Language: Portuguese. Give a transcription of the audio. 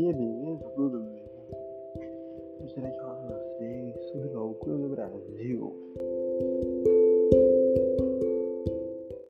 E aí, beleza? Tudo bem? Gostaria de falar com vocês sobre loucura do Brasil.